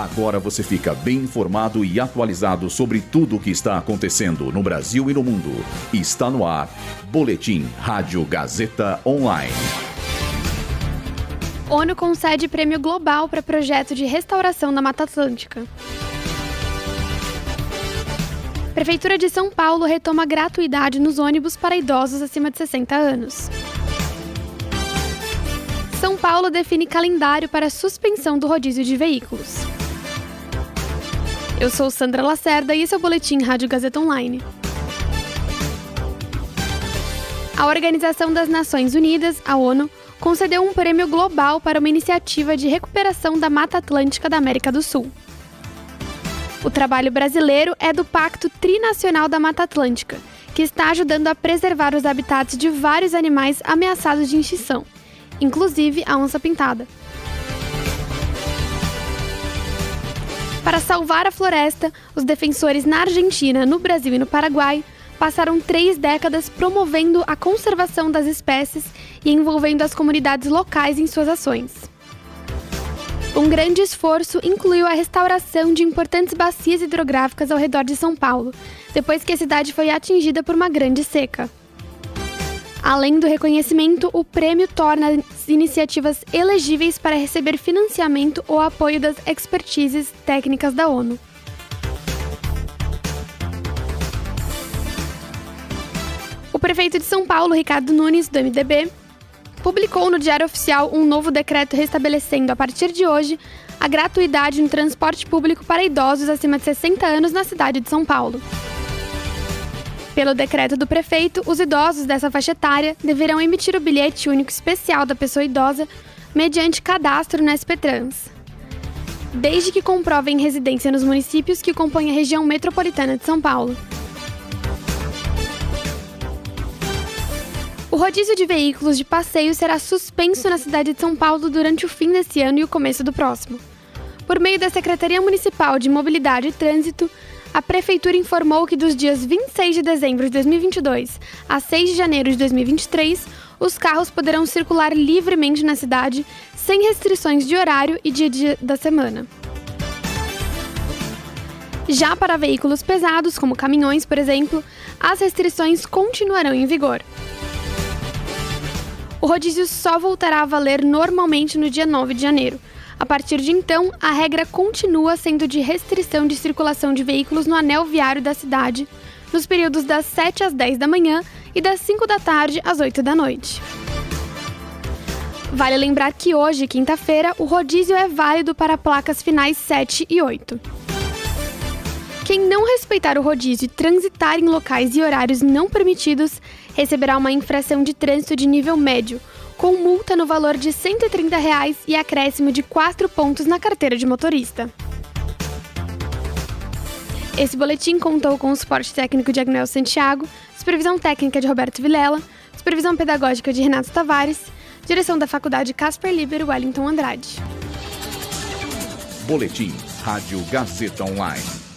Agora você fica bem informado e atualizado sobre tudo o que está acontecendo no Brasil e no mundo. Está no ar. Boletim Rádio Gazeta Online. ONU concede prêmio global para projeto de restauração da Mata Atlântica. Prefeitura de São Paulo retoma gratuidade nos ônibus para idosos acima de 60 anos. São Paulo define calendário para suspensão do rodízio de veículos. Eu sou Sandra Lacerda e esse é o Boletim Rádio Gazeta Online. A Organização das Nações Unidas, a ONU, concedeu um prêmio global para uma iniciativa de recuperação da Mata Atlântica da América do Sul. O trabalho brasileiro é do Pacto Trinacional da Mata Atlântica, que está ajudando a preservar os habitats de vários animais ameaçados de extinção, inclusive a onça-pintada. Para salvar a floresta, os defensores na Argentina, no Brasil e no Paraguai passaram três décadas promovendo a conservação das espécies e envolvendo as comunidades locais em suas ações. Um grande esforço incluiu a restauração de importantes bacias hidrográficas ao redor de São Paulo, depois que a cidade foi atingida por uma grande seca. Além do reconhecimento, o prêmio torna as iniciativas elegíveis para receber financiamento ou apoio das expertises técnicas da ONU. O prefeito de São Paulo, Ricardo Nunes, do MDB, publicou no Diário Oficial um novo decreto restabelecendo, a partir de hoje, a gratuidade no transporte público para idosos acima de 60 anos na cidade de São Paulo. Pelo decreto do prefeito, os idosos dessa faixa etária deverão emitir o bilhete único especial da pessoa idosa mediante cadastro no SPTrans. Desde que comprovem residência nos municípios que compõem a região metropolitana de São Paulo. O rodízio de veículos de passeio será suspenso na cidade de São Paulo durante o fim desse ano e o começo do próximo. Por meio da Secretaria Municipal de Mobilidade e Trânsito, a Prefeitura informou que dos dias 26 de dezembro de 2022 a 6 de janeiro de 2023, os carros poderão circular livremente na cidade, sem restrições de horário e dia, dia da semana. Já para veículos pesados, como caminhões, por exemplo, as restrições continuarão em vigor. O rodízio só voltará a valer normalmente no dia 9 de janeiro. A partir de então, a regra continua sendo de restrição de circulação de veículos no anel viário da cidade, nos períodos das 7 às 10 da manhã e das 5 da tarde às 8 da noite. Vale lembrar que hoje, quinta-feira, o rodízio é válido para placas finais 7 e 8. Quem não respeitar o rodízio e transitar em locais e horários não permitidos receberá uma infração de trânsito de nível médio, com multa no valor de 130 reais e acréscimo de 4 pontos na carteira de motorista. Esse boletim contou com o suporte técnico de Agnel Santiago, supervisão técnica de Roberto Vilela, supervisão pedagógica de Renato Tavares, direção da Faculdade Casper Liber Wellington Andrade. Boletim Rádio Gazeta Online.